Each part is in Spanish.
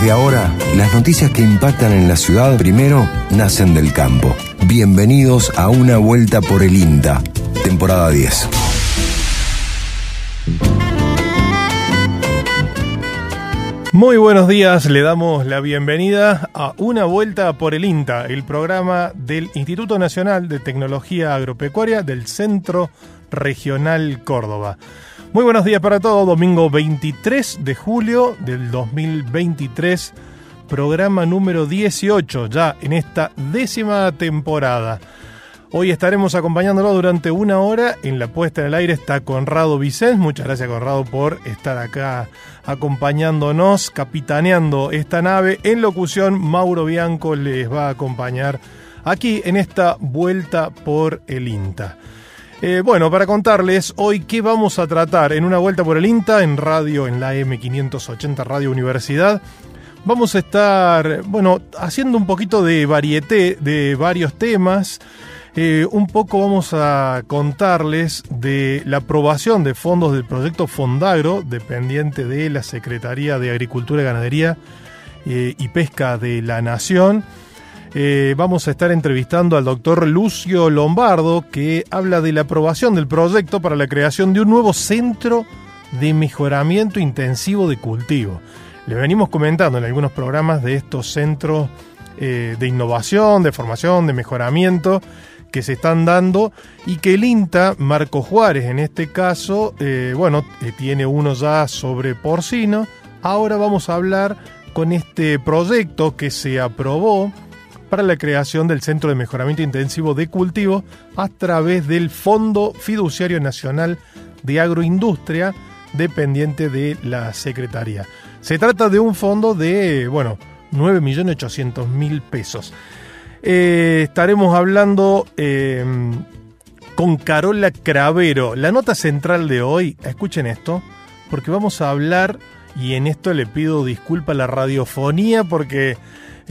Desde ahora, las noticias que impactan en la ciudad primero nacen del campo. Bienvenidos a una vuelta por el INTA, temporada 10. Muy buenos días, le damos la bienvenida a Una Vuelta por el INTA, el programa del Instituto Nacional de Tecnología Agropecuaria del Centro Regional Córdoba. Muy buenos días para todos, domingo 23 de julio del 2023, programa número 18 ya en esta décima temporada. Hoy estaremos acompañándolo durante una hora. En la puesta en el aire está Conrado Vicens. Muchas gracias, Conrado, por estar acá acompañándonos, capitaneando esta nave. En locución, Mauro Bianco les va a acompañar aquí en esta vuelta por el INTA. Eh, bueno, para contarles hoy qué vamos a tratar en una vuelta por el INTA, en radio, en la M580 Radio Universidad. Vamos a estar, bueno, haciendo un poquito de varieté de varios temas. Eh, un poco vamos a contarles de la aprobación de fondos del proyecto Fondagro, dependiente de la Secretaría de Agricultura Ganadería eh, y Pesca de la Nación. Eh, vamos a estar entrevistando al doctor Lucio Lombardo, que habla de la aprobación del proyecto para la creación de un nuevo centro de mejoramiento intensivo de cultivo. Les venimos comentando en algunos programas de estos centros de innovación, de formación, de mejoramiento, que se están dando y que el INTA, Marco Juárez en este caso, eh, bueno, eh, tiene uno ya sobre porcino. Ahora vamos a hablar con este proyecto que se aprobó para la creación del Centro de Mejoramiento Intensivo de Cultivo a través del Fondo Fiduciario Nacional de Agroindustria dependiente de la Secretaría. Se trata de un fondo de, bueno, 9.800.000 pesos. Eh, estaremos hablando eh, con Carola Cravero. La nota central de hoy, escuchen esto, porque vamos a hablar, y en esto le pido disculpa a la radiofonía porque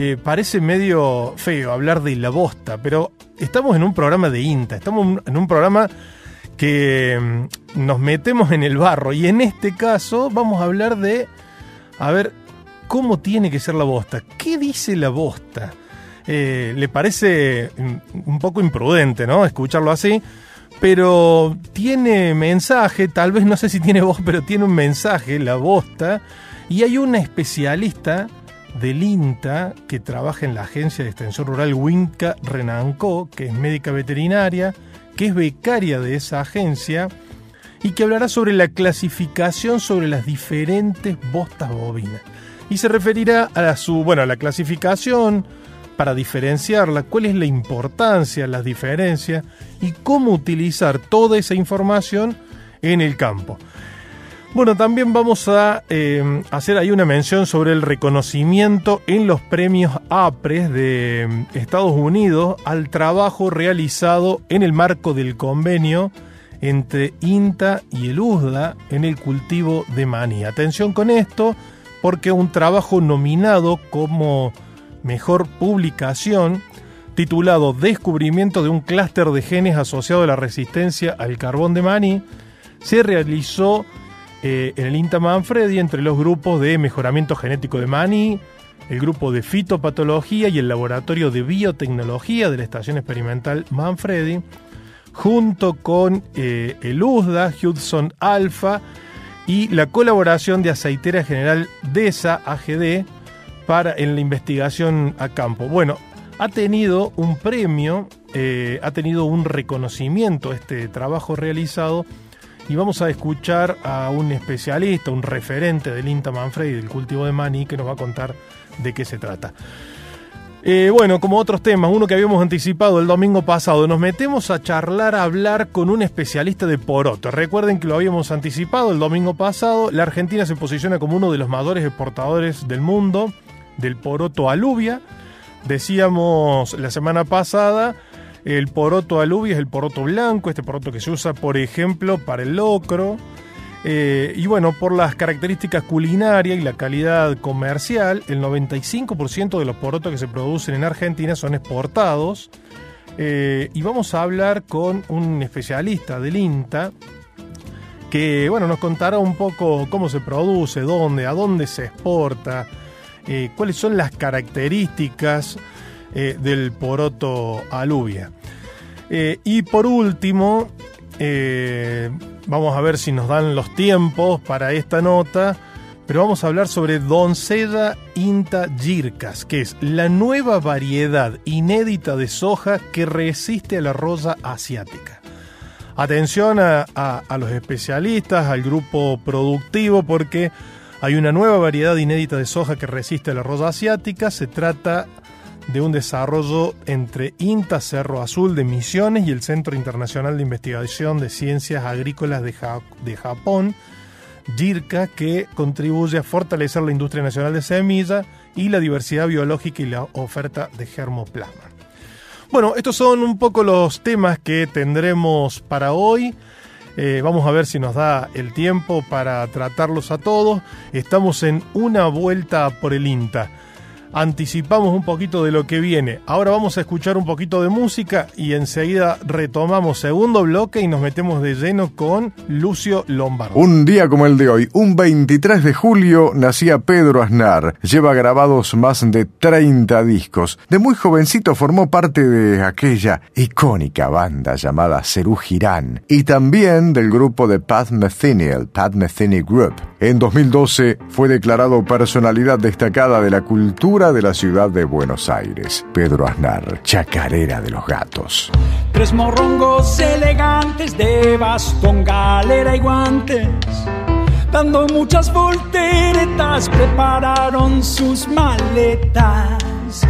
eh, parece medio feo hablar de la bosta, pero estamos en un programa de INTA, estamos en un programa que mm, nos metemos en el barro, y en este caso vamos a hablar de, a ver, ¿cómo tiene que ser la bosta? ¿Qué dice la bosta? Eh, le parece un poco imprudente, ¿no? Escucharlo así. Pero tiene mensaje, tal vez no sé si tiene voz, pero tiene un mensaje, la bosta. Y hay una especialista del INTA que trabaja en la agencia de extensión rural Winca Renancó, que es médica veterinaria, que es becaria de esa agencia y que hablará sobre la clasificación sobre las diferentes bostas bovinas. Y se referirá a su, bueno, a la clasificación, para diferenciarla, cuál es la importancia, las diferencias y cómo utilizar toda esa información en el campo. Bueno, también vamos a eh, hacer ahí una mención sobre el reconocimiento en los premios APRES de eh, Estados Unidos al trabajo realizado en el marco del convenio entre INTA y el USDA en el cultivo de maní. Atención con esto, porque un trabajo nominado como mejor publicación titulado Descubrimiento de un clúster de genes asociado a la resistencia al carbón de maní, se realizó eh, en el INTA Manfredi entre los grupos de mejoramiento genético de maní, el grupo de fitopatología y el laboratorio de biotecnología de la Estación Experimental Manfredi, junto con eh, el USDA, Hudson Alpha y la colaboración de Aceitera General DESA, AGD, para, en la investigación a campo. Bueno, ha tenido un premio, eh, ha tenido un reconocimiento este trabajo realizado y vamos a escuchar a un especialista, un referente del INTA Manfredi del cultivo de maní que nos va a contar de qué se trata. Eh, bueno, como otros temas, uno que habíamos anticipado el domingo pasado, nos metemos a charlar, a hablar con un especialista de poroto. Recuerden que lo habíamos anticipado el domingo pasado, la Argentina se posiciona como uno de los mayores exportadores del mundo del poroto aluvia. Decíamos la semana pasada, el poroto aluvia es el poroto blanco, este poroto que se usa, por ejemplo, para el locro. Eh, y bueno, por las características culinarias y la calidad comercial, el 95% de los porotos que se producen en Argentina son exportados. Eh, y vamos a hablar con un especialista del INTA que bueno, nos contará un poco cómo se produce, dónde, a dónde se exporta, eh, cuáles son las características eh, del poroto aluvia. y por último, vamos a ver si nos dan los tiempos para esta nota, pero vamos a hablar sobre Doncella Inta Gircas, que es la nueva variedad inédita de soja que resiste a la rosa asiática. Atención a, los especialistas, al grupo productivo, porque hay una nueva variedad inédita de soja que resiste a la rosa asiática. Se trata de un desarrollo entre INTA Cerro Azul de Misiones y el Centro Internacional de Investigación de Ciencias Agrícolas de, Japón, JIRCA, que contribuye a fortalecer la industria nacional de semilla y la diversidad biológica y la oferta de germoplasma. Bueno, estos son un poco los temas que tendremos para hoy. Eh, vamos a ver si nos da el tiempo para tratarlos a todos. Estamos en una vuelta por el INTA anticipamos un poquito de lo que viene. Ahora vamos a escuchar un poquito de música y enseguida retomamos segundo bloque y nos metemos de lleno con Lucio Lombardo. Un día como el de hoy, un 23 de julio, nacía Pedro Aznar. Lleva grabados más de 30 discos. De muy jovencito formó parte de aquella icónica banda llamada Cerú Girán y también del grupo de Pat Metheny, el Pat Metheny Group. En 2012 fue declarado personalidad destacada de la cultura de la ciudad de Buenos Aires. Pedro Aznar, chacarera de los gatos. Tres morrongos elegantes de bastón, galera y guantes. Dando muchas volteretas, prepararon sus maletas.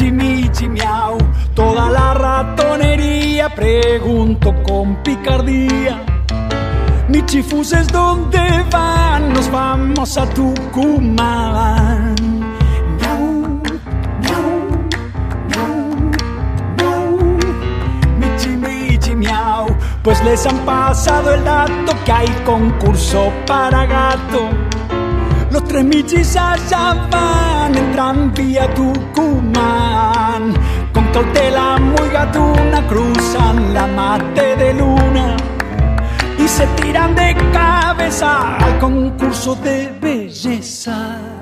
Michi, miau, toda la ratonería pregunto con picardía. Mi chifuses, ¿dónde van? Nos vamos a Tucumán. Miau, Michi, michi, miau. Pues les han pasado el dato que hay concurso para gato. Los tres michis allá van en tranvía Tucumán. Con cautela muy gatuna cruzan la mate de luna y se tiran de cabeza al concurso de belleza.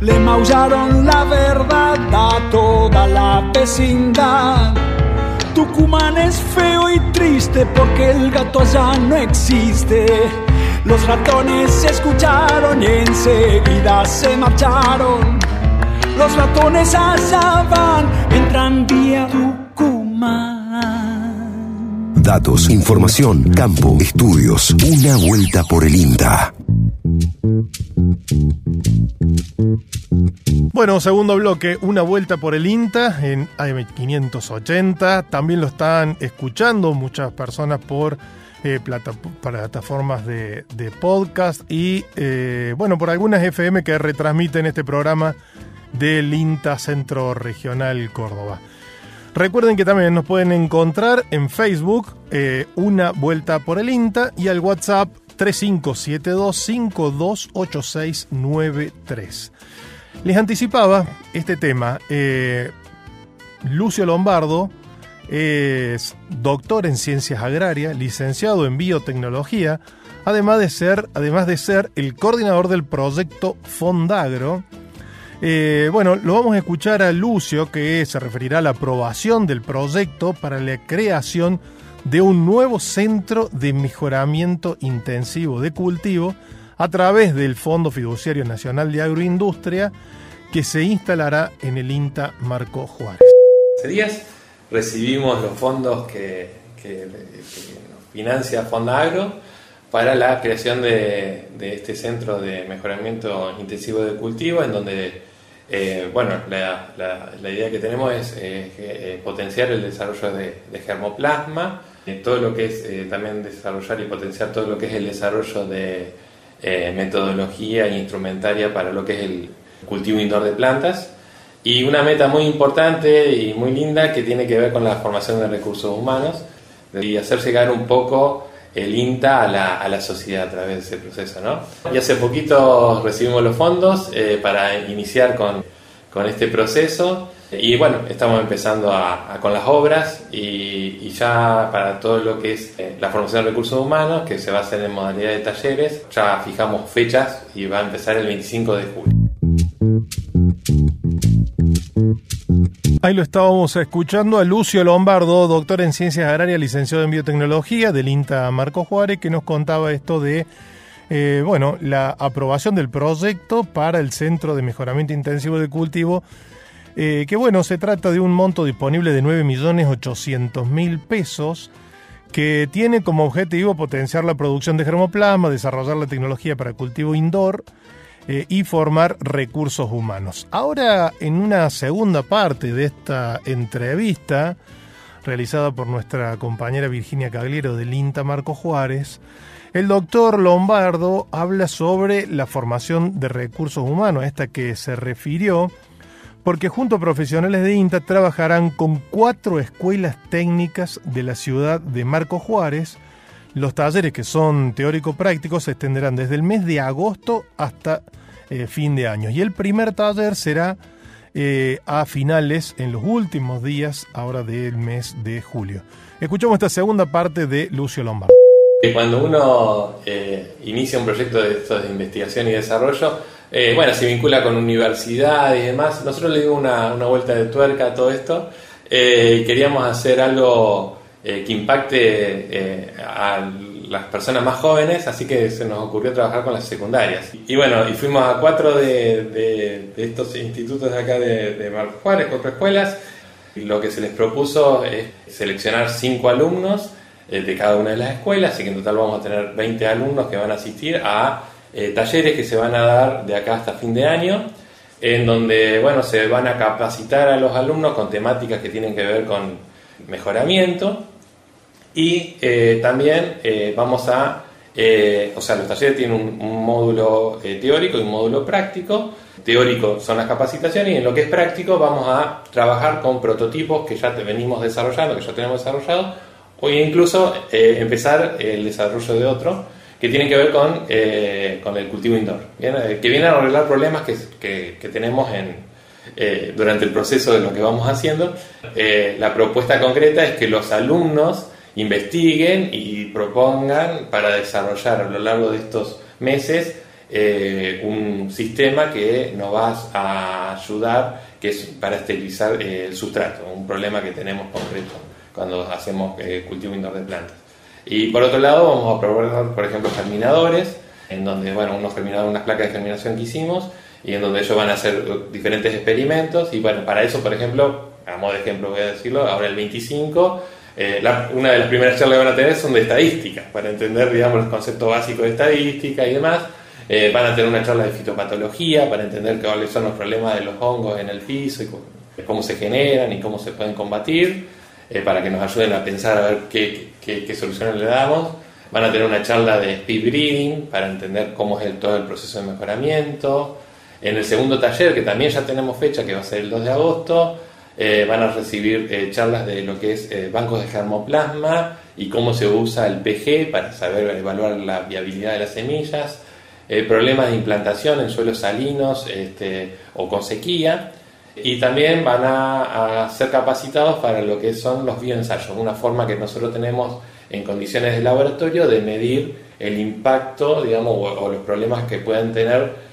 Le maullaron la verdad a toda la vecindad. Tucumán es feo y triste porque el gato allá no existe. Los ratones se escucharon y enseguida se marcharon. Los ratones allá van en tranvía Tucumán. Datos, información, campo, estudios. Una vuelta por el INTA. Bueno, segundo bloque, una vuelta por el INTA en AM580. También lo están escuchando muchas personas por eh, plataformas de, podcast y, eh, bueno, por algunas FM que retransmiten este programa del INTA Centro Regional Córdoba. Recuerden que también nos pueden encontrar en Facebook, eh, Una Vuelta por el INTA, y al WhatsApp 3572528693. Les anticipaba este tema. Eh, Lucio Lombardo es doctor en ciencias agrarias, licenciado en biotecnología, además de ser, además de ser el coordinador del proyecto Fondagro. Eh, bueno, lo vamos a escuchar a Lucio, que se referirá a la aprobación del proyecto para la creación de un nuevo centro de mejoramiento intensivo de cultivo a través del Fondo Fiduciario Nacional de Agroindustria que se instalará en el INTA Marco Juárez. Hace días recibimos los fondos que, nos financia Fondagro para la creación de, este centro de mejoramiento intensivo de cultivo, en donde, eh, bueno, la, idea que tenemos es eh, potenciar el desarrollo de, germoplasma, todo lo que es también desarrollar y potenciar todo lo que es el desarrollo de metodología e instrumentaria para lo que es el cultivo indoor de plantas y una meta muy importante y muy linda que tiene que ver con la formación de recursos humanos y hacer llegar un poco el INTA a la, a la sociedad a través de ese proceso. ¿no? Y hace poquito recibimos los fondos eh, para iniciar con, con, este proceso y bueno, estamos empezando con las obras y, y, ya para todo lo que es eh, la formación de recursos humanos, que se va a hacer en modalidad de talleres, ya fijamos fechas y va a empezar el 25 de julio. Ahí lo estábamos escuchando a Lucio Lombardo, doctor en Ciencias Agrarias, licenciado en Biotecnología del INTA Marco Juárez, que nos contaba esto de eh, bueno, la aprobación del proyecto para el Centro de Mejoramiento Intensivo de Cultivo, eh, que bueno, se trata de un monto disponible de 9.800.000 pesos, que tiene como objetivo potenciar la producción de germoplasma, desarrollar la tecnología para cultivo indoor, eh, y formar recursos humanos. Ahora, en una segunda parte de esta entrevista, realizada por nuestra compañera Virginia Cagliero del INTA Marco Juárez, el doctor Lombardo habla sobre la formación de recursos humanos, a esta que se refirió, porque junto a profesionales de INTA trabajarán con cuatro escuelas técnicas de la ciudad de Marco Juárez, los talleres que son teórico-prácticos se extenderán desde el mes de agosto hasta eh, fin de año. Y el primer taller será eh, a finales, en los últimos días, ahora del mes de julio. Escuchamos esta segunda parte de Lucio Lombardo. Cuando uno eh, inicia un proyecto de, de investigación y desarrollo, bueno, se vincula con universidad y demás. Nosotros le dimos una, vuelta de tuerca a todo esto y queríamos hacer algo eh, que impacte eh, a las personas más jóvenes, así que se nos ocurrió trabajar con las secundarias. Y bueno, y fuimos a cuatro de, estos institutos de acá de, de Marcos Juárez, cuatro escuelas. Lo que se les propuso es seleccionar cinco alumnos eh, de cada una de las escuelas, así que en total vamos a tener 20 alumnos que van a asistir a talleres que se van a dar de acá hasta fin de año en donde bueno, se van a capacitar a los alumnos con temáticas que tienen que ver con mejoramiento y eh, también eh, vamos a, eh, o sea, los talleres tienen un, módulo teórico y un módulo práctico. Teórico son las capacitaciones y en lo que es práctico vamos a trabajar con prototipos que ya venimos desarrollando, que ya tenemos desarrollado, o incluso empezar el desarrollo de otro que tienen que ver con, con el cultivo indoor, que vienen a arreglar problemas que, que, tenemos en, durante el proceso de lo que vamos haciendo. la propuesta concreta es que los alumnos investiguen y propongan para desarrollar a lo largo de estos meses eh, un sistema que nos va a ayudar, que es para esterilizar eh, el sustrato, un problema que tenemos concreto cuando hacemos eh, cultivo indoor de plantas. Y por otro lado vamos a probar, por ejemplo, germinadores, en donde, bueno, unos germinadores, unas placas de germinación que hicimos, y en donde ellos van a hacer diferentes experimentos, y bueno, para eso, por ejemplo, a modo de ejemplo voy a decirlo, ahora el 25 eh, una de las primeras charlas que van a tener son de estadística, para entender, digamos, los conceptos básicos de estadística y demás. Eh, van a tener una charla de fitopatología para entender cuáles son los problemas de los hongos en el piso y cómo, se generan y cómo se pueden combatir, eh, para que nos ayuden a pensar a ver qué, qué, soluciones le damos. Van a tener una charla de speed breeding para entender cómo es todo el proceso de mejoramiento. En el segundo taller, que también ya tenemos fecha, que va a ser el 2 de agosto, eh, van a recibir eh, charlas de lo que es eh, bancos de germoplasma y cómo se usa el PG para saber evaluar la viabilidad de las semillas, problemas de implantación en suelos salinos este, o con sequía. Y también van a, ser capacitados para lo que son los bioensayos, una forma que nosotros tenemos en condiciones de laboratorio de medir el impacto, digamos, o, los problemas que pueden tener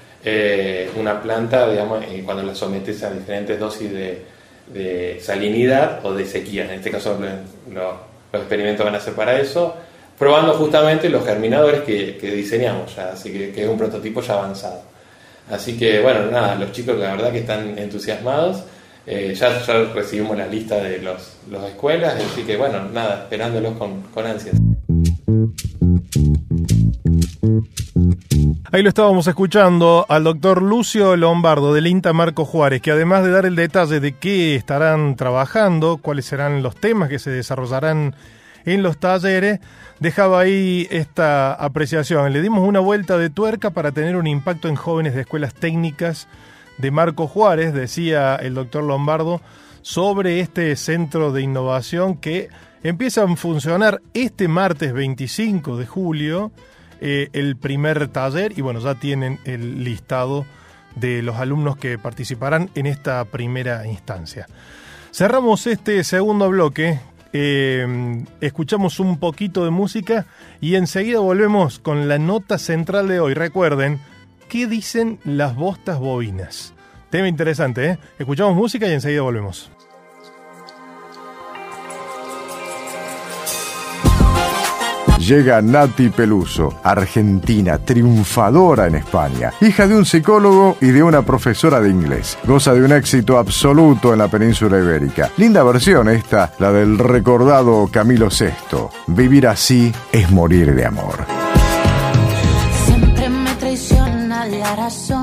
una planta, digamos, cuando la sometes a diferentes dosis de, de salinidad o de sequía. En este caso los experimentos van a ser para eso, probando justamente los germinadores que, diseñamos ya, así que, es un prototipo ya avanzado. Así que bueno, nada, los chicos la verdad que están entusiasmados. Eh, ya, recibimos la lista de las los escuelas, así que bueno, nada, esperándolos con, con ansias. Ahí lo estábamos escuchando al doctor Lucio Lombardo del INTA Marco Juárez, que además de dar el detalle de qué estarán trabajando, cuáles serán los temas que se desarrollarán en los talleres, dejaba ahí esta apreciación. Le dimos una vuelta de tuerca para tener un impacto en jóvenes de escuelas técnicas de Marco Juárez, decía el doctor Lombardo, sobre este centro de innovación que empieza a funcionar este martes 25 de julio eh, el primer taller y bueno, ya tienen el listado de los alumnos que participarán en esta primera instancia. Cerramos este segundo bloque, eh, escuchamos un poquito de música y enseguida volvemos con la nota central de hoy. Recuerden, ¿qué dicen las bostas bovinas? Tema interesante, ¿eh? Escuchamos música y enseguida volvemos. Llega Nati Peluso, argentina, triunfadora en España, hija de un psicólogo y de una profesora de inglés. Goza de un éxito absoluto en la península ibérica. Linda versión esta, la del recordado Camilo VI. Vivir así es morir de amor. Siempre me traiciona la razón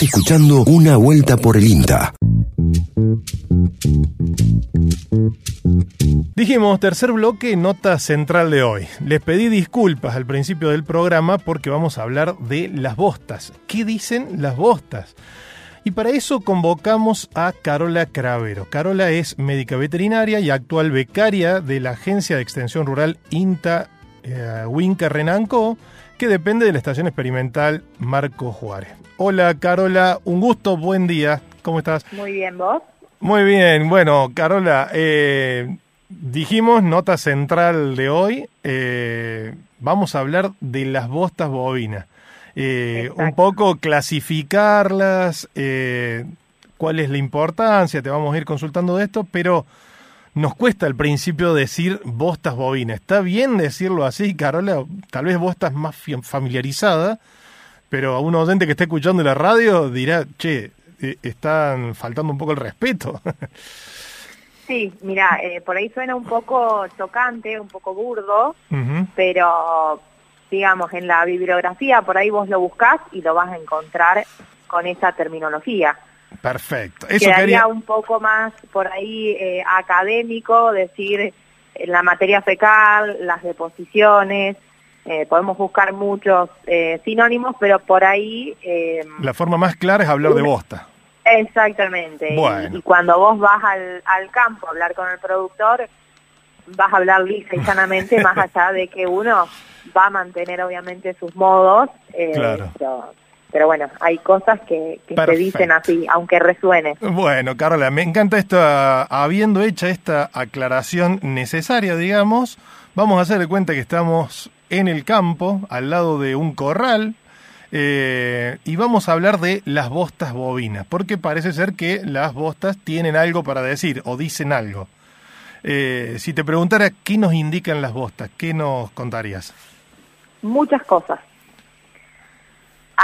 Escuchando Una Vuelta por el INTA. Dijimos, tercer bloque, nota central de hoy. Les pedí disculpas al principio del programa porque vamos a hablar de las bostas. ¿Qué dicen las bostas? Y para eso convocamos a Carola Cravero. Carola es médica veterinaria y actual becaria de la Agencia de Extensión Rural INTA eh, Winca Renanco, que depende de la Estación Experimental Marco Juárez. Hola Carola, un gusto, buen día. ¿Cómo estás? Muy bien, ¿vos? Muy bien, bueno, Carola, eh, dijimos, nota central de hoy, eh, vamos a hablar de las bostas bovinas. Eh, un poco clasificarlas, cuál es la importancia, te vamos a ir consultando de esto, pero nos cuesta al principio decir bostas bovinas. ¿Está bien decirlo así, Carola? Tal vez vos estás más familiarizada, pero a un oyente que está escuchando la radio dirá, che, eh, están faltando un poco el respeto. Sí, mira, eh, por ahí suena un poco chocante, un poco burdo, pero digamos, en la bibliografía por ahí vos lo buscás y lo vas a encontrar con esa terminología. Perfecto. Eso Quedaría quería... un poco más por ahí eh, académico decir eh, la materia fecal, las deposiciones, eh, podemos buscar muchos eh, sinónimos, pero por ahí... eh, La forma más clara es hablar de bosta. Exactamente. Y- Bueno. Y, cuando vos vas al, al campo a hablar con el productor, vas a hablar lisa y sanamente, más allá de que uno va a mantener obviamente sus modos. Claro. pero, pero bueno, hay cosas que, que se dicen así, aunque resuene. Bueno, Carola, me encanta esto, ah, habiendo hecha esta aclaración necesaria, digamos, vamos a hacer de cuenta que estamos en el campo, al lado de un corral, eh, y vamos a hablar de las bostas bovinas, porque parece ser que las bostas tienen algo para decir o dicen algo. Eh, si te preguntara qué nos indican las bostas, ¿qué nos contarías? Muchas cosas.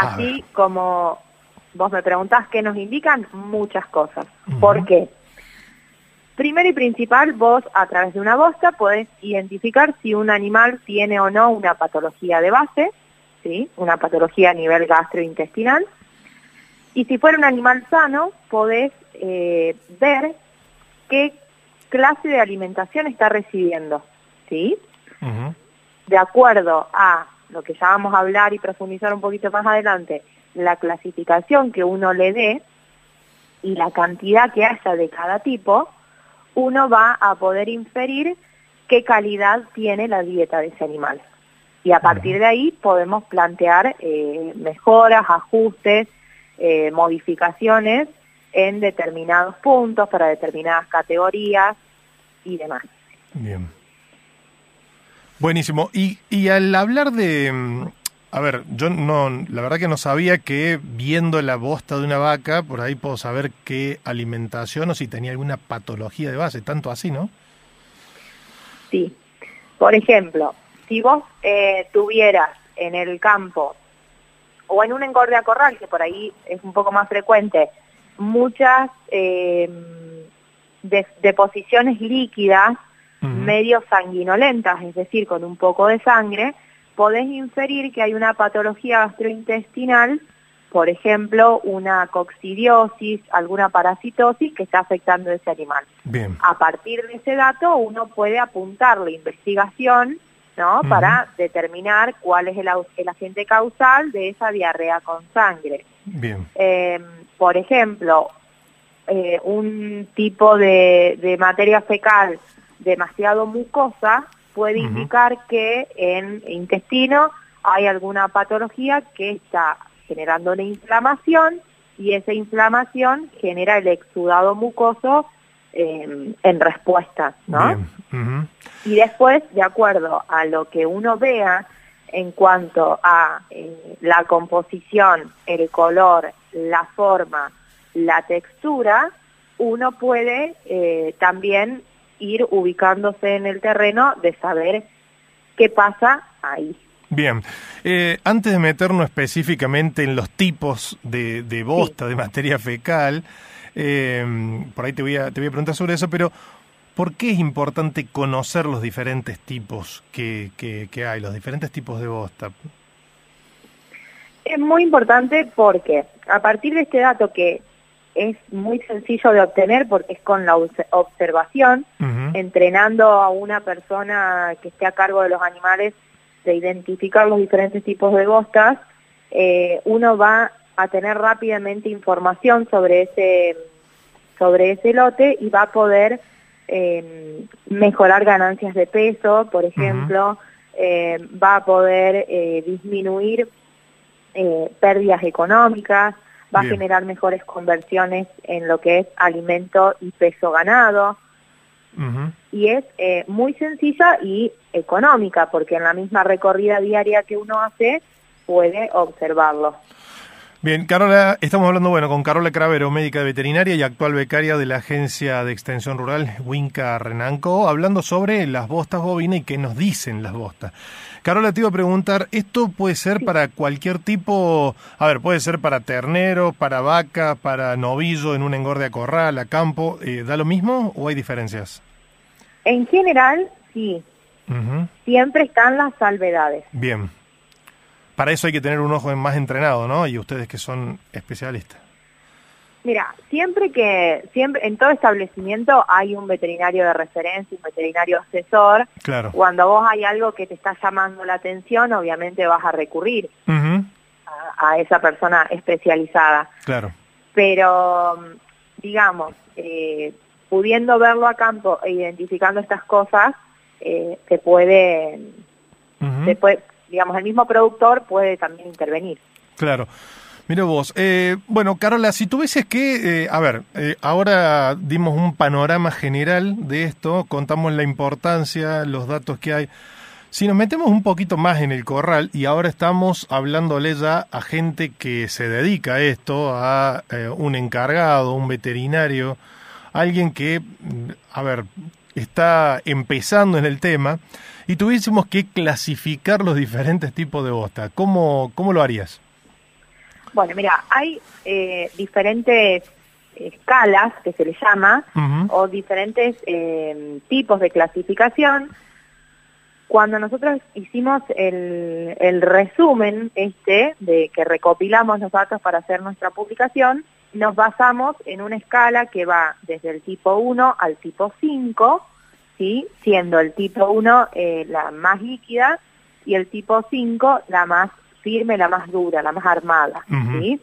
Así como vos me preguntás qué nos indican, muchas cosas. ¿Por qué? Primero y principal, vos a través de una bosta podés identificar si un animal tiene o no una patología de base, ¿sí? una patología a nivel gastrointestinal. Y si fuera un animal sano, podés eh, ver qué clase de alimentación está recibiendo. ¿sí? De acuerdo a lo que ya vamos a hablar y profundizar un poquito más adelante, la clasificación que uno le dé y la cantidad que haya de cada tipo, uno va a poder inferir qué calidad tiene la dieta de ese animal. Y a partir de ahí podemos plantear eh, mejoras, ajustes, eh, modificaciones en determinados puntos, para determinadas categorías y demás. Bien. Buenísimo. Y, y al hablar de... mm, A ver, yo no, la verdad que no sabía que viendo la bosta de una vaca, por ahí puedo saber qué alimentación o si tenía alguna patología de base, tanto así, ¿no? Sí. Por ejemplo, si vos eh, tuvieras en el campo o en un engorde a corral, que por ahí es un poco más frecuente, muchas eh, de- deposiciones líquidas Ujú. medio sanguinolentas, es decir, con un poco de sangre, podés inferir que hay una patología gastrointestinal, por ejemplo, una coccidiosis, alguna parasitosis que está afectando a ese animal Bien. a partir de ese dato uno puede apuntar la investigación ¿no? Para determinar cuál es el, agente causal de esa diarrea con sangre. Bien. Eh, por ejemplo, eh, un tipo de, de materia fecal demasiado mucosa puede indicar que en intestino hay alguna patología que está generando una inflamación y esa inflamación genera el exudado mucoso eh, en respuesta, ¿no? Y después, de acuerdo a lo que uno vea en cuanto a eh, la composición, el color, la forma, la textura, uno puede eh, también ir ubicándose en el terreno de saber qué pasa ahí. Bien. Eh, antes de meternos específicamente en los tipos de, de bosta, de materia fecal, eh, por ahí te voy, a, te voy a preguntar sobre eso, pero ¿por qué es importante conocer los diferentes tipos que, que, que hay, los diferentes tipos de bosta? Es muy importante porque a partir de este dato que es muy sencillo de obtener porque es con la obs- observación, entrenando a una persona que esté a cargo de los animales de identificar los diferentes tipos de bostas, eh, uno va a tener rápidamente información sobre ese sobre ese lote y va a poder eh, mejorar ganancias de peso, por ejemplo, eh, va a poder eh, disminuir eh, pérdidas económicas, va Bien. a generar mejores conversiones en lo que es alimento y peso ganado y es eh, muy sencilla y económica porque en la misma recorrida diaria que uno hace puede observarlo. Bien, Carola, estamos hablando, bueno, con Carola Cravero, médica veterinaria y actual becaria de la Agencia de Extensión Rural Winca Renanco, hablando sobre las bostas bovinas y qué nos dicen las bostas. Carola, te iba a preguntar, ¿esto puede ser para cualquier tipo, a ver, puede ser para ternero, para vaca, para novillo, en un engorde a corral, a campo, eh, ¿da lo mismo o hay diferencias? En general, sí, siempre están las salvedades. Bien. Para eso hay que tener un ojo más entrenado, ¿no? Y ustedes que son especialistas. Mira, siempre que, siempre, en todo establecimiento hay un veterinario de referencia, un veterinario asesor. Claro. Cuando vos hay algo que te está llamando la atención, obviamente vas a recurrir a, a esa persona especializada. Claro. Pero, digamos, eh, pudiendo verlo a campo e identificando estas cosas, eh, se puede, se puede, digamos, el mismo productor puede también intervenir. Claro. Mira vos, eh, bueno, Carola, si tuvieses que, eh, a ver, eh, ahora dimos un panorama general de esto, contamos la importancia, los datos que hay. Si nos metemos un poquito más en el corral y ahora estamos hablándole ya a gente que se dedica a esto, a eh, un encargado, un veterinario, alguien que, mm, a ver, está empezando en el tema y tuviésemos que clasificar los diferentes tipos de bosta, ¿cómo, cómo lo harías? Bueno, mira, hay eh, diferentes escalas que se le llama, o diferentes eh, tipos de clasificación. Cuando nosotros hicimos el, el resumen este, de que recopilamos los datos para hacer nuestra publicación, nos basamos en una escala que va desde el tipo 1 al tipo 5, ¿sí? siendo el tipo 1 eh, la más líquida y el tipo 5 la más firme, la más dura, la más armada. ¿sí?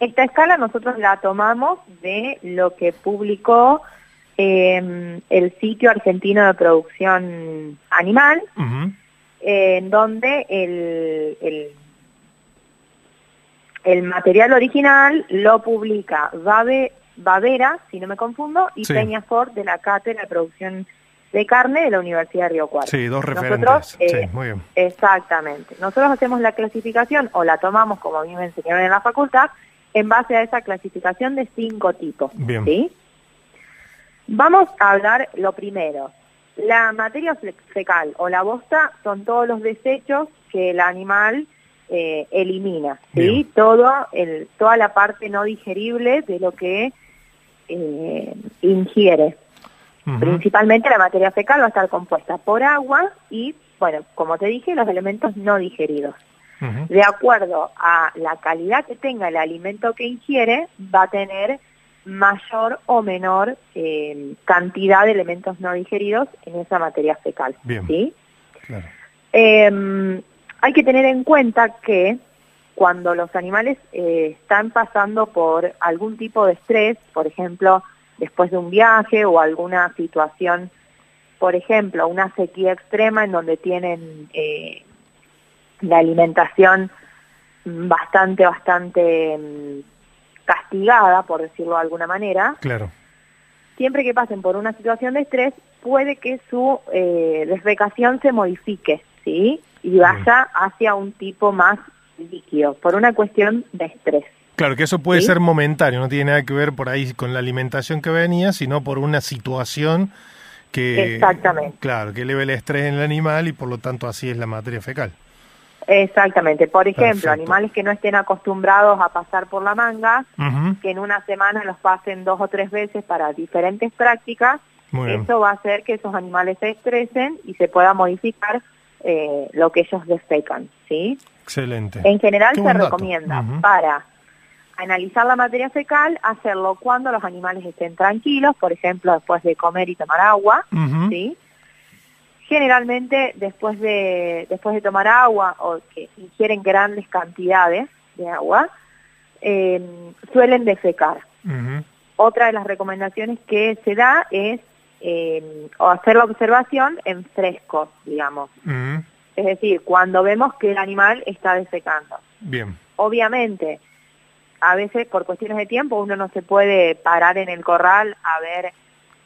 Esta escala nosotros la tomamos de lo que publicó eh, el sitio argentino de producción animal, en donde el, el, el material original lo publica Babe, Babera, si no me confundo, y Sí. Peñafort de la Cátedra de Producción de Carne de la Universidad de Río Cuarto. Sí, dos Nosotros, referentes. eh, sí, muy bien. Exactamente. Nosotros hacemos la clasificación o la tomamos, como a mí me enseñaron en la facultad, en base a esa clasificación de cinco tipos. Bien. ¿sí? Vamos a hablar lo primero. La materia fe- fecal o la bosta son todos los desechos que el animal eh, elimina, ¿sí? Bien. Todo el, toda la parte no digerible de lo que eh, ingiere. Principalmente la materia fecal va a estar compuesta por agua y, bueno, como te dije, los elementos no digeridos. De acuerdo a la calidad que tenga el alimento que ingiere, va a tener mayor o menor eh, cantidad de elementos no digeridos en esa materia fecal. Bien. ¿sí? Claro. Eh, hay que tener en cuenta que cuando los animales eh, están pasando por algún tipo de estrés, por ejemplo, después de un viaje o alguna situación, por ejemplo, una sequía extrema en donde tienen eh, la alimentación bastante, bastante mm, castigada, por decirlo de alguna manera, Claro. siempre que pasen por una situación de estrés, puede que su eh, se modifique, ¿sí? Y vaya hacia un tipo más líquido, por una cuestión de estrés. Claro, que eso puede ¿Sí? ser momentario, no tiene nada que ver por ahí con la alimentación que venía, sino por una situación que... Exactamente. Claro, que eleve el estrés en el animal y por lo tanto así es la materia fecal. Exactamente. Por ejemplo, Perfecto. animales que no estén acostumbrados a pasar por la manga, que en una semana los pasen dos o tres veces para diferentes prácticas, Muy bien. eso va a hacer que esos animales se estresen y se pueda modificar eh, lo que ellos defecan, ¿sí? Excelente. En general se recomienda para analizar la materia fecal, hacerlo cuando los animales estén tranquilos, por ejemplo, después de comer y tomar agua. ¿sí? Generalmente después de después de tomar agua o que ingieren grandes cantidades de agua, eh, suelen defecar. Otra de las recomendaciones que se da es eh, o hacer la observación en fresco, digamos. Ujú. Es decir, cuando vemos que el animal está defecando. Bien. Obviamente, a veces por cuestiones de tiempo uno no se puede parar en el corral a ver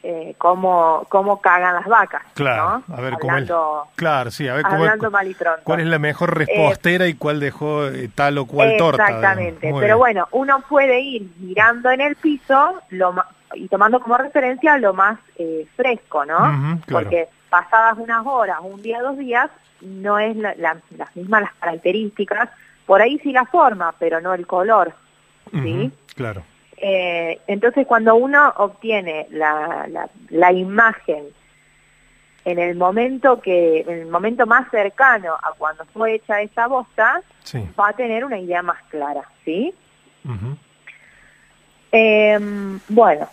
eh, cómo, cómo cagan las vacas. Claro, ¿no? a ver cómo es. Hablando, Claro, sí, a ver cómo hablando mal y pronto. cuál es la mejor repostera y cuál dejó eh, tal o cual torta. Exactamente, pero bien. bueno, uno puede ir mirando en el piso lo y tomando como referencia lo más eh, fresco, ¿no? Claro. Porque pasadas unas horas, un día, dos días, no es la- la- las mismas las características, por ahí sí la forma, pero no el color, ¿sí? Claro. Eh, entonces, cuando uno obtiene la, la, la imagen en el momento que, en el momento más cercano a cuando fue hecha esa bosta, Sí. va a tener una idea más clara, ¿sí? Eh, bueno,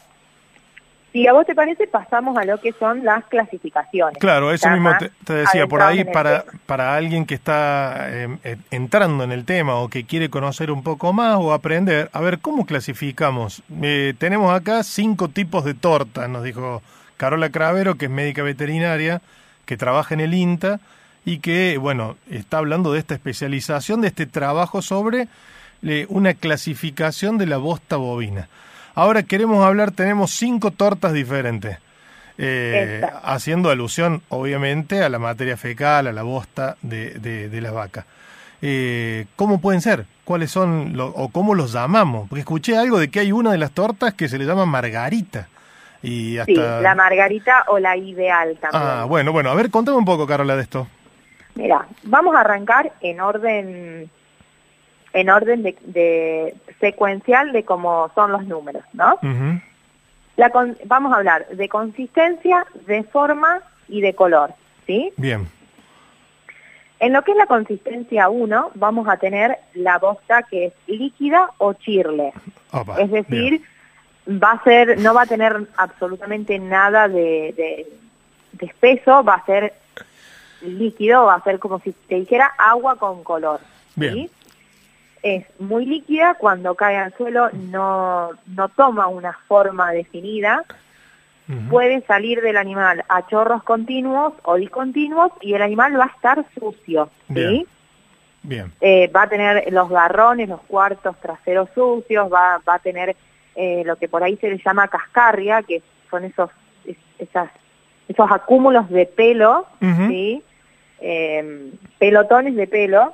si a vos te parece, pasamos a lo que son las clasificaciones. Claro, eso mismo te, te decía, por ahí para, para alguien que está eh, eh, entrando en el tema o que quiere conocer un poco más o aprender, a ver, ¿cómo clasificamos? Eh, tenemos acá cinco tipos de tortas, nos dijo Carola Cravero, que es médica veterinaria, que trabaja en el INTA y que, bueno, está hablando de esta especialización, de este trabajo sobre eh, una clasificación de la bosta bovina. Ahora queremos hablar, tenemos cinco tortas diferentes. Eh, haciendo alusión, obviamente, a la materia fecal, a la bosta de, de, de la vaca. Eh, ¿Cómo pueden ser? ¿Cuáles son lo- o cómo los llamamos? Porque escuché algo de que hay una de las tortas que se le llama margarita. Y hasta... Sí, la margarita o la ideal también. Ah, bueno, bueno, a ver, contame un poco, Carola, de esto. Mira, vamos a arrancar en orden en orden de, de secuencial de cómo son los números, ¿no? La con- vamos a hablar de consistencia, de forma y de color, ¿sí? Bien, En lo que es la consistencia 1, vamos a tener la bosta que es líquida o chirle. Opa, es decir, bien. va a ser, no va a tener absolutamente nada de, de, de espeso, va a ser líquido, va a ser como si te dijera agua con color. Bien. Es muy líquida, cuando cae al suelo no, no toma una forma definida, puede salir del animal a chorros continuos o discontinuos y el animal va a estar sucio, ¿sí? Bien. Bien, Eh, va a tener los garrones, los cuartos traseros sucios, va, va a tener eh, lo que por ahí se le llama cascarria, que son esos es- esas, esos acúmulos de pelo. ¿sí? Eh, pelotones de pelo.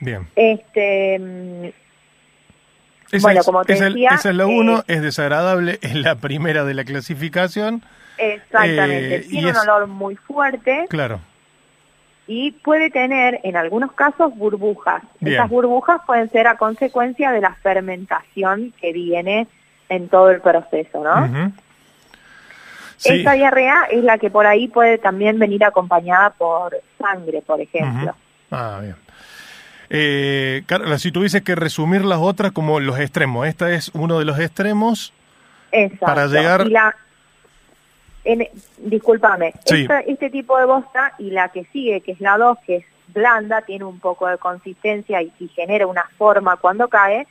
Bien. Este, Esa Bueno, es- como te decía, esa es la eh, uno, es desagradable, es la primera de la clasificación. exactamente, Eh, tiene un es- olor muy fuerte Claro, y puede tener en algunos casos burbujas. Bien. Esas burbujas pueden ser a consecuencia de la fermentación que viene en todo el proceso, ¿no? Sí, Esta diarrea es la que por ahí puede también venir acompañada por sangre, por ejemplo. Ah, bien. Eh, Carla, si tuviese que resumir las otras como los extremos, esta es uno de los extremos. Exacto. Para llegar- la, en, discúlpame, Sí. esta- este tipo de bosta y la que sigue, que es la 2, que es blanda, tiene un poco de consistencia y, y genera una forma cuando cae,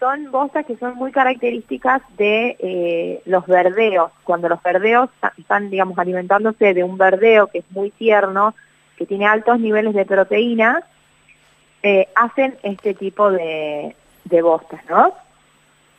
son bostas que son muy características de eh, los verdeos. Cuando los verdeos están, digamos, alimentándose de un verdeo que es muy tierno, que tiene altos niveles de proteína, eh, hacen este tipo de, de bostas, ¿no?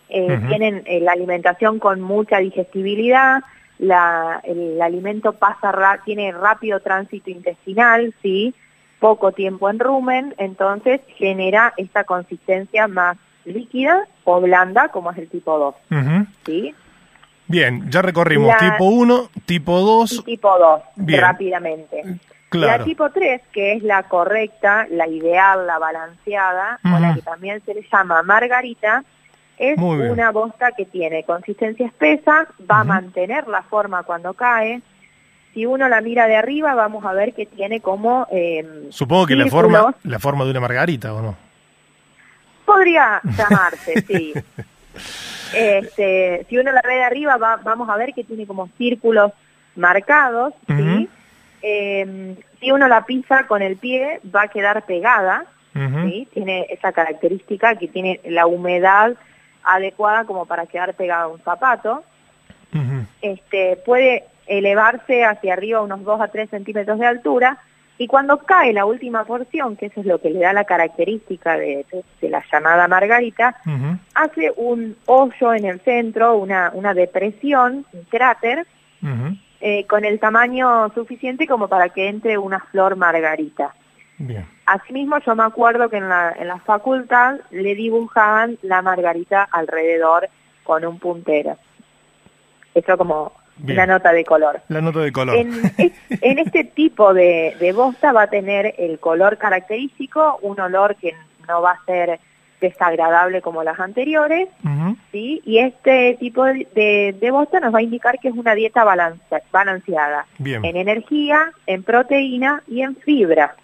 Eh. Tienen eh, la alimentación con mucha digestibilidad, la, el alimento pasa ra- tiene rápido tránsito intestinal, sí, poco tiempo en rumen, entonces genera esta consistencia más líquida o blanda, como es el tipo 2, Ujú. ¿sí? Bien, ya recorrimos La- tipo 1, tipo Y 2. tipo 2, Bien. rápidamente. La tipo 3, que es la correcta, la ideal, la balanceada, o la que también se le llama margarita, es una bosta que tiene consistencia espesa, va a mantener la forma cuando cae. Si uno la mira de arriba, vamos a ver que tiene como... eh, Supongo que la forma, la forma de una margarita, ¿o no? podría llamarse, sí. Este, si uno la ve de arriba, va- vamos a ver que tiene como círculos marcados. Eh, si uno la pisa con el pie, va a quedar pegada. Tiene esa característica que tiene la humedad adecuada como para quedar pegada a un zapato. Este, puede elevarse hacia arriba unos 2 a 3 centímetros de altura y cuando cae la última porción, que eso es lo que le da la característica de, la llamada margarita, hace un hoyo en el centro, una, una depresión, un cráter. Eh, con el tamaño suficiente como para que entre una flor margarita. Bien. Asimismo, yo me acuerdo que en la, en la facultad le dibujaban la margarita alrededor con un puntero. Eso como Bien. una nota de color. La nota de color. En, es- en este tipo de, de bosta va a tener el color característico, un olor que no va a ser desagradable como las anteriores. ¿sí? Y este tipo de, de, de bosta nos va a indicar que es una dieta balance- balanceada Bien. en energía, en proteína y en fibra,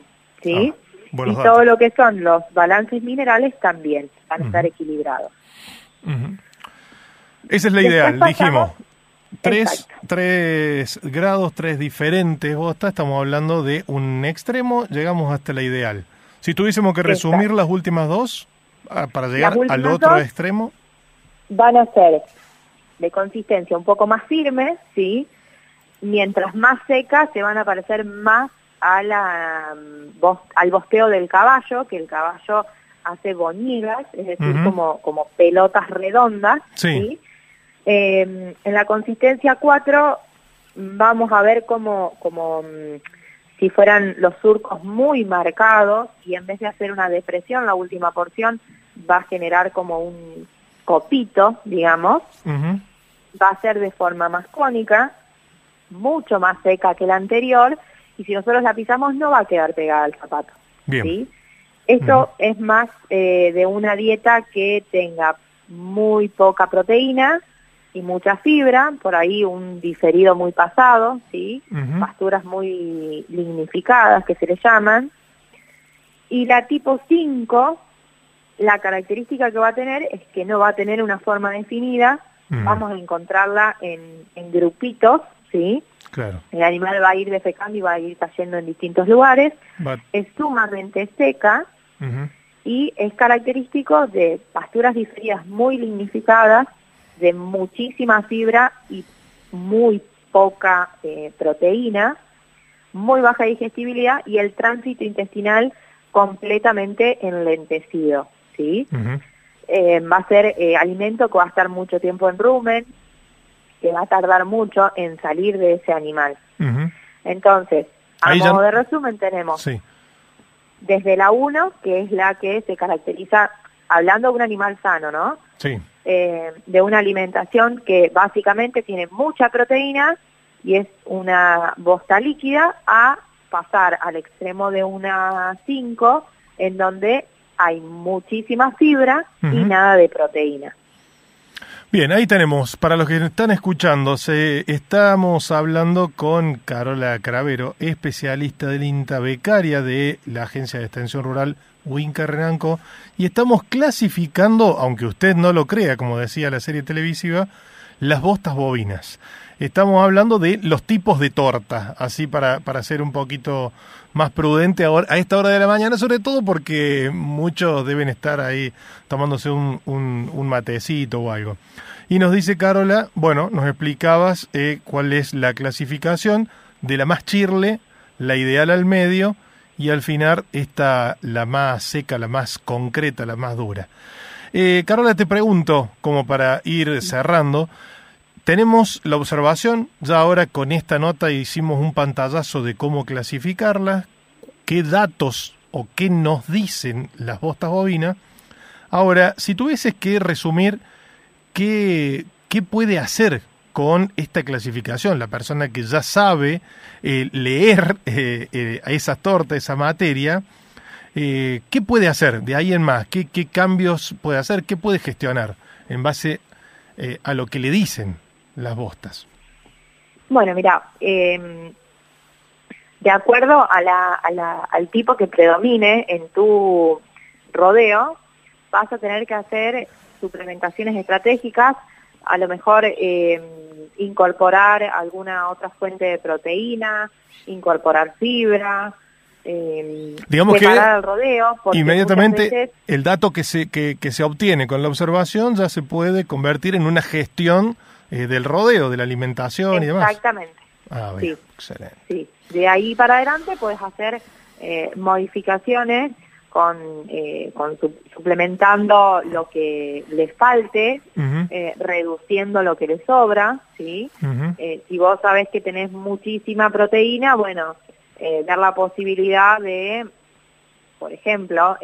¿sí? Ah, y datos. todo lo que son los balances minerales también van a estar equilibrados. Esa es la Después ideal, dijimos. Tres, tres grados, tres diferentes bostas. Estamos hablando de un extremo, llegamos hasta la ideal. Si tuviésemos que resumir Exacto. las últimas dos, ah, para llegar al otro extremo, Van a ser de consistencia un poco más firmes, ¿sí? Mientras más secas se van a parecer más a la, mm, al bosteo del caballo, que el caballo hace boñigas, es decir, como, como pelotas redondas, Sí. ¿sí? Eh, en la consistencia 4 vamos a ver como, como mm, si fueran los surcos muy marcados y en vez de hacer una depresión, la última porción va a generar como un copito, digamos, va a ser de forma más cónica, mucho más seca que la anterior y si nosotros la pisamos no va a quedar pegada al zapato. bien. ¿sí? Esto es más eh, de una dieta que tenga muy poca proteína y mucha fibra, por ahí un diferido muy pasado, ¿sí? Pasturas muy lignificadas que se le llaman. Y la tipo 5, la característica que va a tener es que no va a tener una forma definida, vamos a encontrarla en, en grupitos, ¿sí? Claro. El animal va a ir defecando y va a ir cayendo en distintos lugares, es sumamente seca y es característico de pasturas diferidas muy lignificadas, de muchísima fibra y muy poca eh, proteína, muy baja digestibilidad y el tránsito intestinal completamente enlentecido, ¿sí? Eh, va a ser eh, alimento que va a estar mucho tiempo en rumen, que va a tardar mucho en salir de ese animal. Entonces, a Ahí ya- modo de resumen tenemos Sí. desde la 1, que es la que se caracteriza, hablando de un animal sano, ¿no? Sí. Eh, de una alimentación que básicamente tiene mucha proteína y es una bosta líquida, a pasar al extremo de una 5, en donde hay muchísima fibra y nada de proteína. Bien, ahí tenemos, para los que están escuchando, estamos hablando con Carola Cravero, especialista del INTA, becaria de la Agencia de Extensión Rural Winca Renanco, y estamos clasificando, aunque usted no lo crea, como decía la serie televisiva, las bostas bovinas. Estamos hablando de los tipos de torta, así para, para ser un poquito más prudente ahora, a esta hora de la mañana, sobre todo porque muchos deben estar ahí tomándose un, un, un matecito o algo. Y nos dice Carola, bueno, nos explicabas eh, cuál es la clasificación de la más chirle, la ideal al medio y al final esta la más seca, la más concreta, la más dura. Eh, Carola, te pregunto, como para ir cerrando, tenemos la observación, ya ahora con esta nota hicimos un pantallazo de cómo clasificarlas, qué datos o qué nos dicen las bostas bovinas. Ahora, si tuvieses que resumir qué, qué puede hacer con esta clasificación, la persona que ya sabe eh, leer eh, eh, esas tortas, esa materia, eh, ¿qué puede hacer de ahí en más? ¿Qué, ¿Qué cambios puede hacer? ¿Qué puede gestionar en base eh, a lo que le dicen las bostas? Bueno, mira, eh, de acuerdo a la, a la- al tipo que predomine en tu rodeo, vas a tener que hacer suplementaciones estratégicas, a lo mejor eh, incorporar alguna otra fuente de proteína, incorporar fibra, eh, Digamos que el rodeo. Inmediatamente veces- el dato que se, que, que se obtiene con la observación ya se puede convertir en una gestión eh, del rodeo, de la alimentación y demás. Exactamente. Ah, bien, Sí. excelente. Sí, de ahí para adelante puedes hacer eh, modificaciones con, eh, con su- suplementando lo que le falte, eh, reduciendo lo que le sobra, ¿sí? Eh, si vos sabés que tenés muchísima proteína, bueno, dar la posibilidad de, por ejemplo,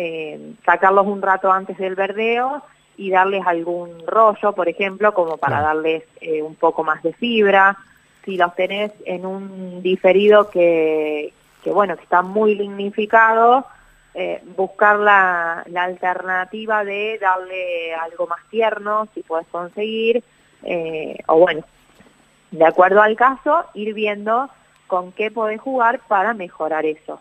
sacarlos un rato antes del verdeo y darles algún rollo, por ejemplo, como para Claro. darles eh, un poco más de fibra. Si los tenés en un diferido que, que bueno, que está muy lignificado, eh, buscar la, la alternativa de darle algo más tierno, si puedes conseguir, eh, o bueno, de acuerdo al caso, ir viendo con qué podés jugar para mejorar eso.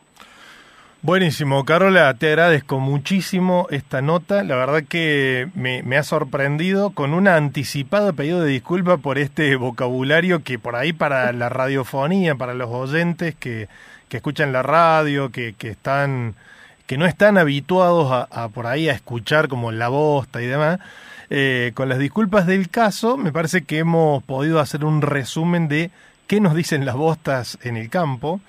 Buenísimo, Carola, te agradezco muchísimo esta nota. La verdad que me, ha sorprendido con un anticipado pedido de disculpa por este vocabulario que por ahí para la radiofonía, para los oyentes que, que escuchan la radio, que, que están que no están habituados a, a por ahí a escuchar como la bosta y demás, eh, con las disculpas del caso, me parece que hemos podido hacer un resumen de qué nos dicen las bostas en el campo.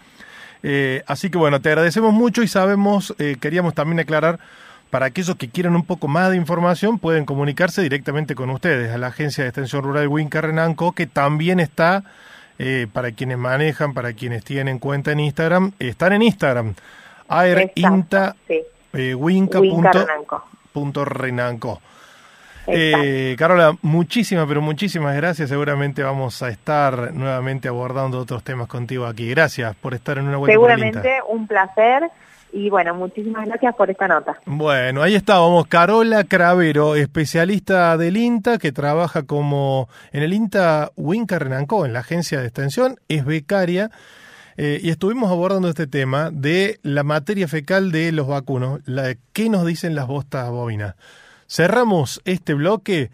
Eh, así que bueno, te agradecemos mucho y sabemos, eh, queríamos también aclarar, para aquellos que quieran un poco más de información, pueden comunicarse directamente con ustedes, a la Agencia de Extensión Rural Winca Renanco, que también está, eh, para quienes manejan, para quienes tienen cuenta en Instagram, están en Instagram, sí. eh, punto- Renanco. Renanco. Eh, Carola, muchísimas, pero muchísimas gracias. Seguramente vamos a estar nuevamente abordando otros temas contigo aquí. Gracias por estar en una por Inta. Seguramente un placer y bueno, muchísimas gracias por esta nota. Bueno, ahí estábamos. Carola Cravero, especialista del INTA, que trabaja como en el INTA Winca Renancó, en la agencia de extensión, es becaria. eh, y estuvimos abordando este tema de la materia fecal de los vacunos. La, ¿Qué nos dicen las bostas bovinas? Cerramos este bloque.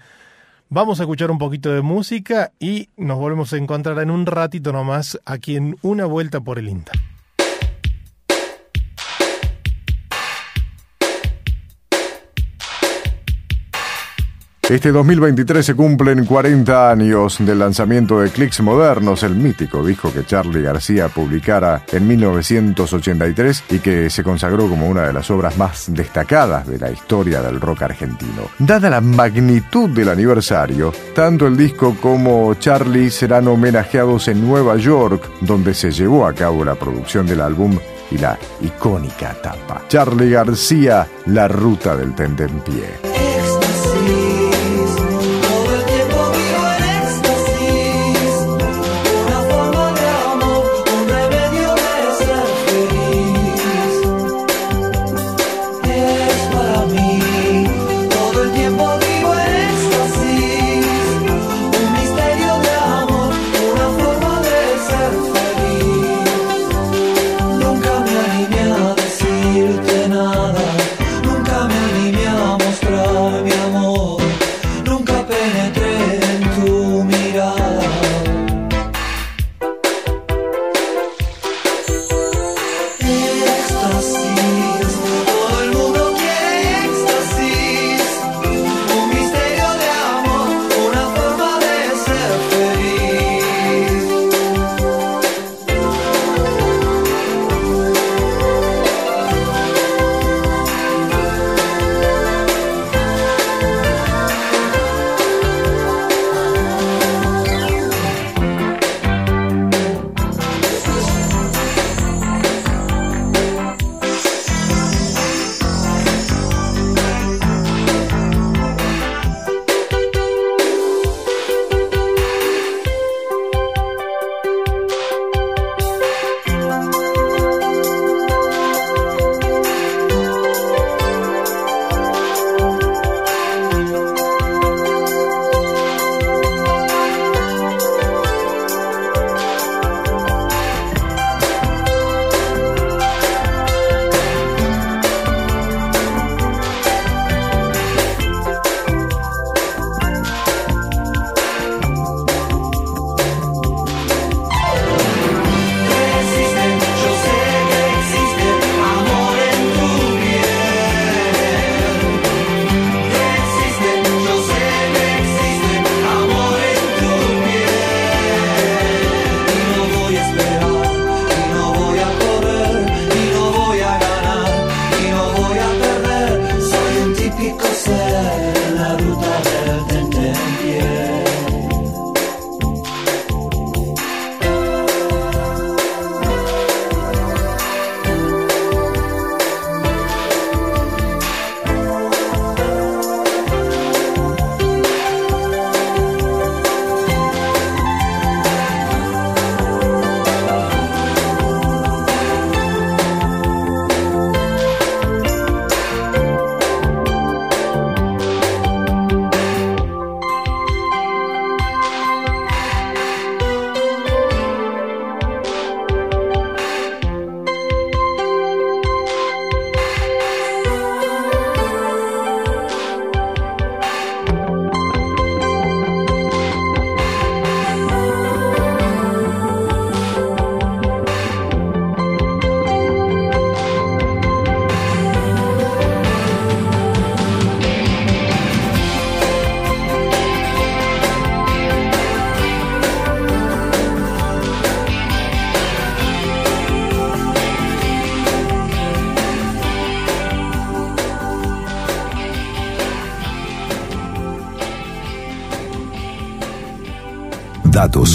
Vamos a escuchar un poquito de música y nos volvemos a encontrar en un ratito nomás aquí en Una Vuelta por el INTA. Este 2023 se cumplen 40 años del lanzamiento de Clicks Modernos, el mítico disco que Charlie García publicara en 1983 y que se consagró como una de las obras más destacadas de la historia del rock argentino. Dada la magnitud del aniversario, tanto el disco como Charlie serán homenajeados en Nueva York, donde se llevó a cabo la producción del álbum y la icónica tapa. Charlie García, La Ruta del Tentempié.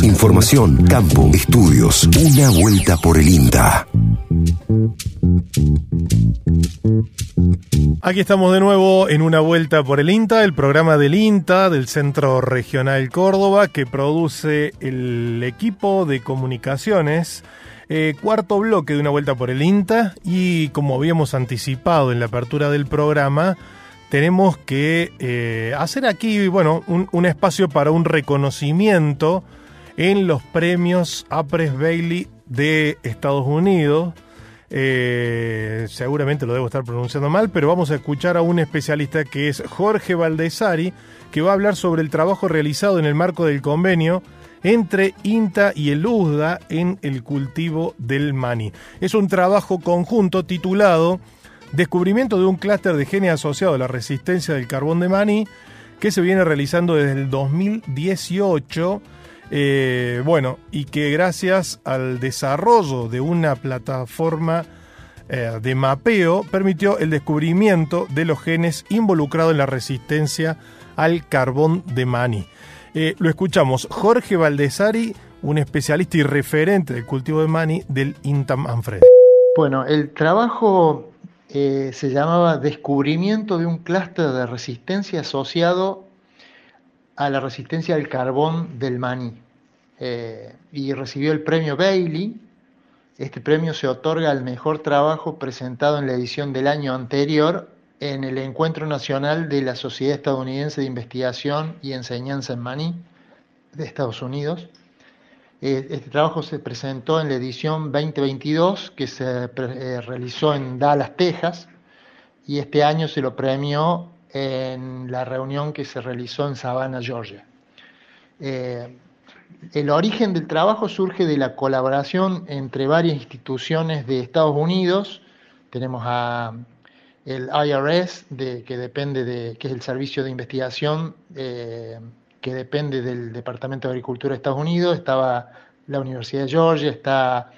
Información, campo, estudios. Una vuelta por el INTA. Aquí estamos de nuevo en una vuelta por el INTA, el programa del INTA, del Centro Regional Córdoba, que produce el equipo de comunicaciones. Eh, cuarto bloque de una vuelta por el INTA y como habíamos anticipado en la apertura del programa, tenemos que eh, hacer aquí, bueno, un espacio para un reconocimiento en los premios Apres Bailey de Estados Unidos. Eh, seguramente lo debo estar pronunciando mal, pero vamos a escuchar a un especialista que es Jorge Valdesari, que va a hablar sobre el trabajo realizado en el marco del convenio entre INTA y el USDA en el cultivo del maní. Es un trabajo conjunto titulado Descubrimiento de un clúster de genes asociado a la resistencia del carbón de maní, que se viene realizando desde el 2018 eh, bueno, y que gracias al desarrollo de una plataforma eh, de mapeo permitió el descubrimiento de los genes involucrados en la resistencia al carbón de maní. Eh, lo escuchamos, Jorge Valdesari, un especialista y referente del cultivo de maní del INTA Manfred. Bueno, el trabajo se llamaba Descubrimiento de un clúster de resistencia asociado a la resistencia al carbón del maní. Eh, y recibió el premio Bailey. Este premio se otorga al mejor trabajo presentado en la edición del año anterior en el Encuentro Nacional de la Sociedad Estadounidense de Investigación y Enseñanza en Maní de Estados Unidos. Eh, Este trabajo se presentó en la edición 2022 que se eh, realizó en Dallas, Texas, y este año se lo premió en la reunión que se realizó en Savannah, Georgia. El origen del trabajo surge de la colaboración entre varias instituciones de Estados Unidos. Tenemos a el IRS, que depende de, que es el Servicio de Investigación eh, que depende del Departamento de Agricultura de Estados Unidos. Estaba la Universidad de Georgia, está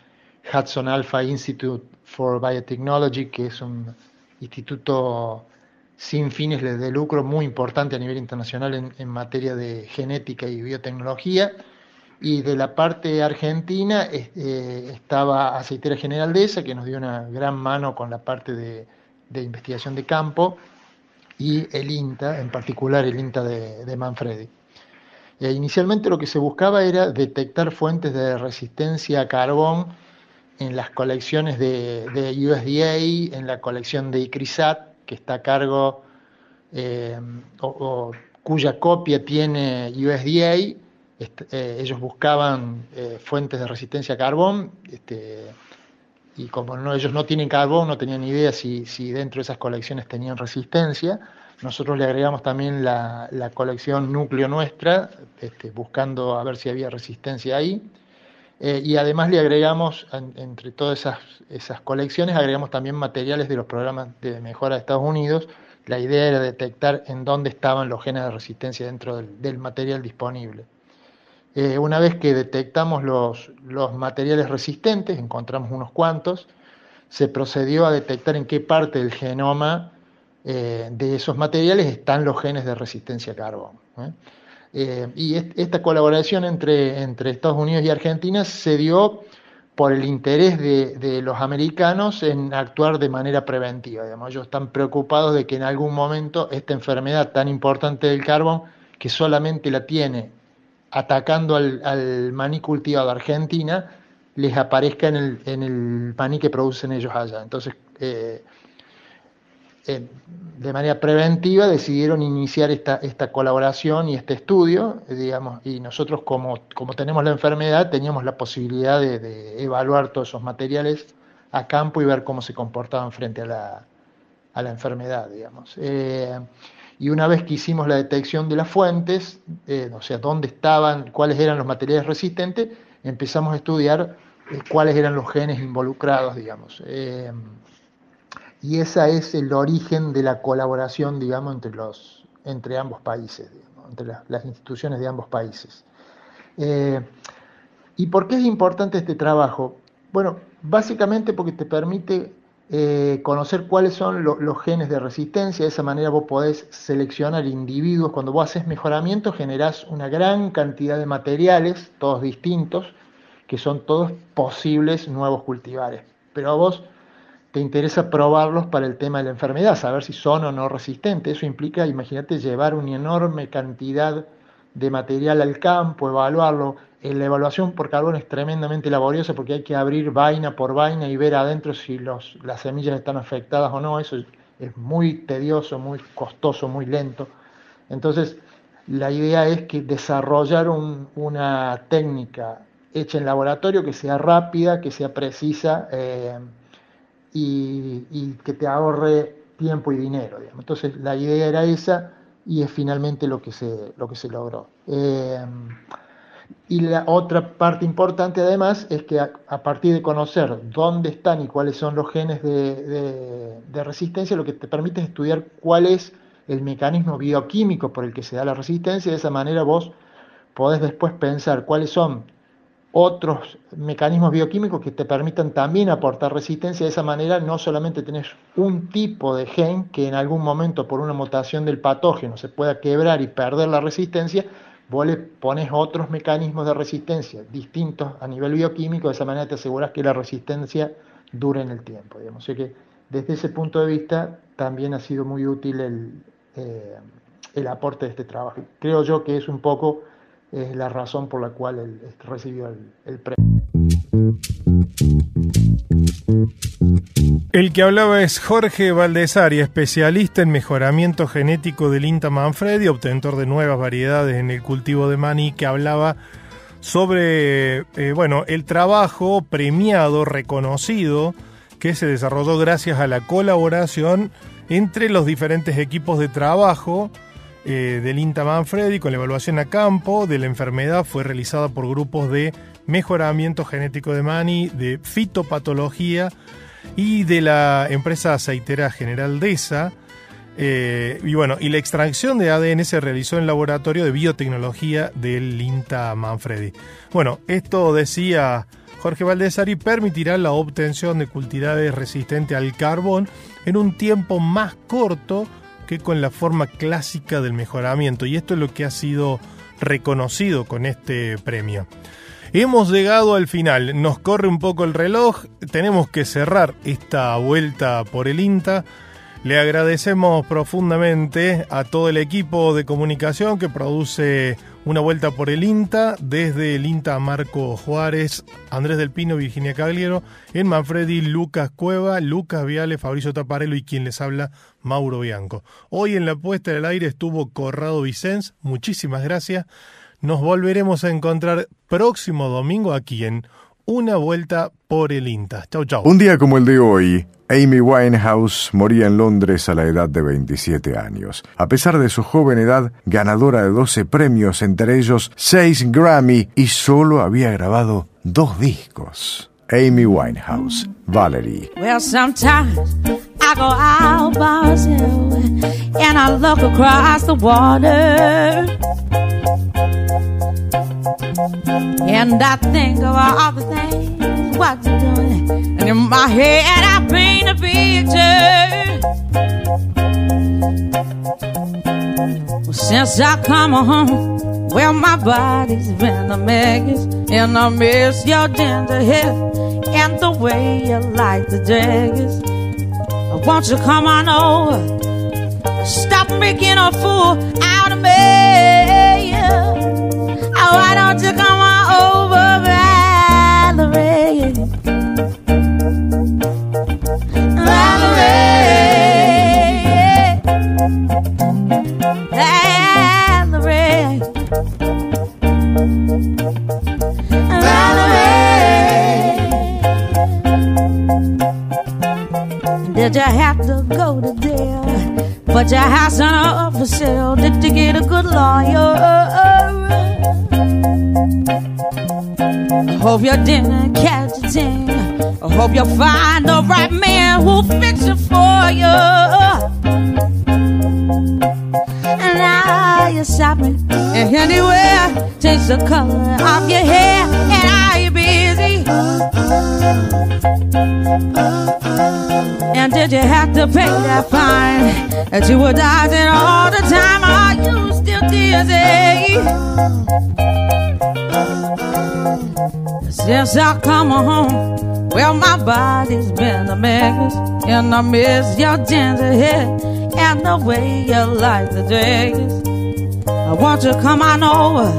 Hudson Alpha Institute for Biotechnology, que es un instituto sin fines de lucro muy importante a nivel internacional en materia de genética y biotecnología. Y de la parte argentina eh, estaba Aceitera General Dehesa, que nos dio una gran mano con la parte de, de investigación de campo, y el INTA, en particular el INTA de, de Manfredi. Eh, inicialmente lo que se buscaba era detectar fuentes de resistencia a carbón en las colecciones de, de USDA, en la colección de ICRISAT, que está a cargo eh, o cuya copia tiene USDA. Est- eh, ellos buscaban eh, fuentes de resistencia a carbón este, y como ellos no tienen carbón, no tenían idea si, dentro de esas colecciones tenían resistencia. Nosotros le agregamos también la, colección núcleo nuestra, este, buscando a ver si había resistencia ahí. Eh, y además le agregamos, en- entre todas esas, colecciones, agregamos también materiales de los programas de mejora de Estados Unidos. La idea era detectar en dónde estaban los genes de resistencia dentro del material disponible. Eh, una vez que detectamos los, los materiales resistentes, encontramos unos cuantos, se procedió a detectar en qué parte del genoma eh, de esos materiales están los genes de resistencia a carbón. ¿eh? Y est- esta colaboración entre, entre Estados Unidos y Argentina se dio por el interés de, de los americanos en actuar de manera preventiva. Digamos. Ellos están preocupados de que en algún momento esta enfermedad tan importante del carbón, que solamente la tiene atacando al, al maní cultivado Argentina, les aparezca en el, en maní que producen ellos allá. Entonces, eh, eh, de manera preventiva decidieron iniciar esta, esta colaboración y este estudio, digamos, y nosotros como, como tenemos la enfermedad teníamos la posibilidad de, de evaluar todos esos materiales a campo y ver cómo se comportaban frente a la, a la enfermedad, digamos. Eh, y una vez que hicimos la detección de las fuentes, eh, o sea, dónde estaban, cuáles eran los materiales resistentes, empezamos a estudiar eh, cuáles eran los genes involucrados, digamos. Eh, y ese es el origen de la colaboración, digamos, entre, los, entre ambos países, entre la- las instituciones de ambos países. ¿Y por qué es importante este trabajo? Bueno, básicamente porque te permite eh, conocer cuáles son lo- los genes de resistencia, de esa manera vos podés seleccionar individuos. Cuando vos haces mejoramiento generás una gran cantidad de materiales, todos distintos, que son todos posibles nuevos cultivares. Pero a vos te interesa probarlos para el tema de la enfermedad, saber si son o no resistentes. Eso implica, imagínate, llevar una enorme cantidad de material al campo, evaluarlo. Eh, La evaluación por carbón es tremendamente laboriosa porque hay que abrir vaina por vaina y ver adentro si las semillas están afectadas o no. Eso es, muy tedioso, muy costoso, muy lento. Entonces, la idea es que desarrollar un- una técnica hecha en laboratorio que sea rápida, que sea precisa eh, y, que te ahorre tiempo y dinero. Entonces, la idea era esa y es finalmente lo que se, lo que se logró. Eh, y la otra parte importante además es que a, partir de conocer dónde están y cuáles son los genes de, de- de resistencia, lo que te permite es estudiar cuál es el mecanismo bioquímico por el que se da la resistencia. De esa manera vos podés después pensar cuáles son otros mecanismos bioquímicos que te permitan también aportar resistencia. De esa manera no solamente tenés un tipo de gen que en algún momento por una mutación del patógeno se pueda quebrar y perder la resistencia, vos le pones otros mecanismos de resistencia distintos a nivel bioquímico, de esa manera te aseguras que la resistencia dure en el tiempo. Digamos. O sea que desde ese punto de vista también ha sido muy útil el, eh, el aporte de este trabajo. Creo yo que es un poco la razón por la cual él recibió el premio. El que hablaba es Jorge Valdesari, especialista en mejoramiento genético del INTA Manfredi, obtentor de nuevas variedades en el cultivo de maní, que hablaba sobre eh, bueno, el trabajo premiado, reconocido, que se desarrolló gracias a la colaboración entre los diferentes equipos de trabajo eh, del INTA Manfredi con la evaluación a campo de la enfermedad. Fue realizada por grupos de mejoramiento genético de maní, de fitopatología y de la empresa aceitera General Deza. Eh, y bueno, y la extracción de ADN se realizó en el laboratorio de biotecnología del INTA Manfredi. Bueno, esto decía Jorge Valdesari, permitirá la obtención de cultivares resistentes al carbón en un tiempo más corto que con la forma clásica del mejoramiento. Y esto es lo que ha sido reconocido con este premio. Hemos llegado al final, nos corre un poco el reloj, tenemos que cerrar esta vuelta por el INTA. Le agradecemos profundamente a todo el equipo de comunicación que produce una vuelta por el INTA, desde el INTA Marco Juárez, Andrés del Pino, Virginia Cagliero, en Manfredi, Lucas Cueva, Lucas Viale, Fabricio Taparello y quien les habla, Mauro Bianco. Hoy en la puesta del aire estuvo Corrado Vicens, muchísimas gracias. Nos volveremos a encontrar próximo domingo aquí en Una Vuelta por el INTA. Chau, chau. Un día como el de hoy, Amy Winehouse moría en Londres a la edad de 27 años. A pesar de su joven edad, ganadora de 12 premios, entre ellos 6 Grammy, y solo había grabado dos discos. Amy Winehouse, Valerie. Well, sometimes I go out by myself and I look across the water. And I think of all the things what you're doing. And in my head, I paint a picture. Since I come home, well, my body's been a mess. And I miss your ginger hair and the way you like the daggers. Won't you come on over? Stop making a fool out of me. Why don't you come on over, Valerie? Valerie. Valerie. Valerie. Did you have to go to jail? Put your house on for sale. Did you get a good lawyer? Hope you didn't catch a thing. I hope you find the right man who'll fix it for you. And now you're shopping and anywhere. Change the color of your hair. And are you busy? And did you have to pay that fine that you were dodging all the time? Are you still dizzy? Since I come home, well, my body's been a mess, and I miss your ginger hair and the way you like the dress. I want you to come on over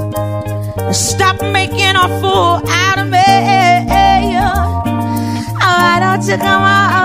and stop making a fool out of me. Oh, why don't you come on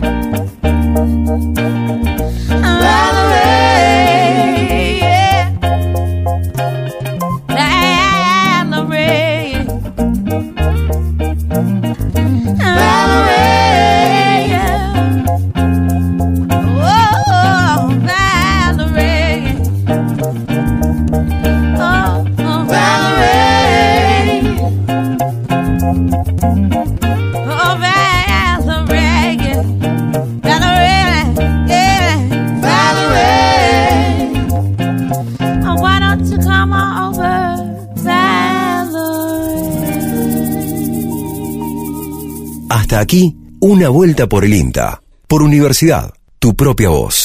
Aquí, una vuelta por el INTA. Por universidad, tu propia voz.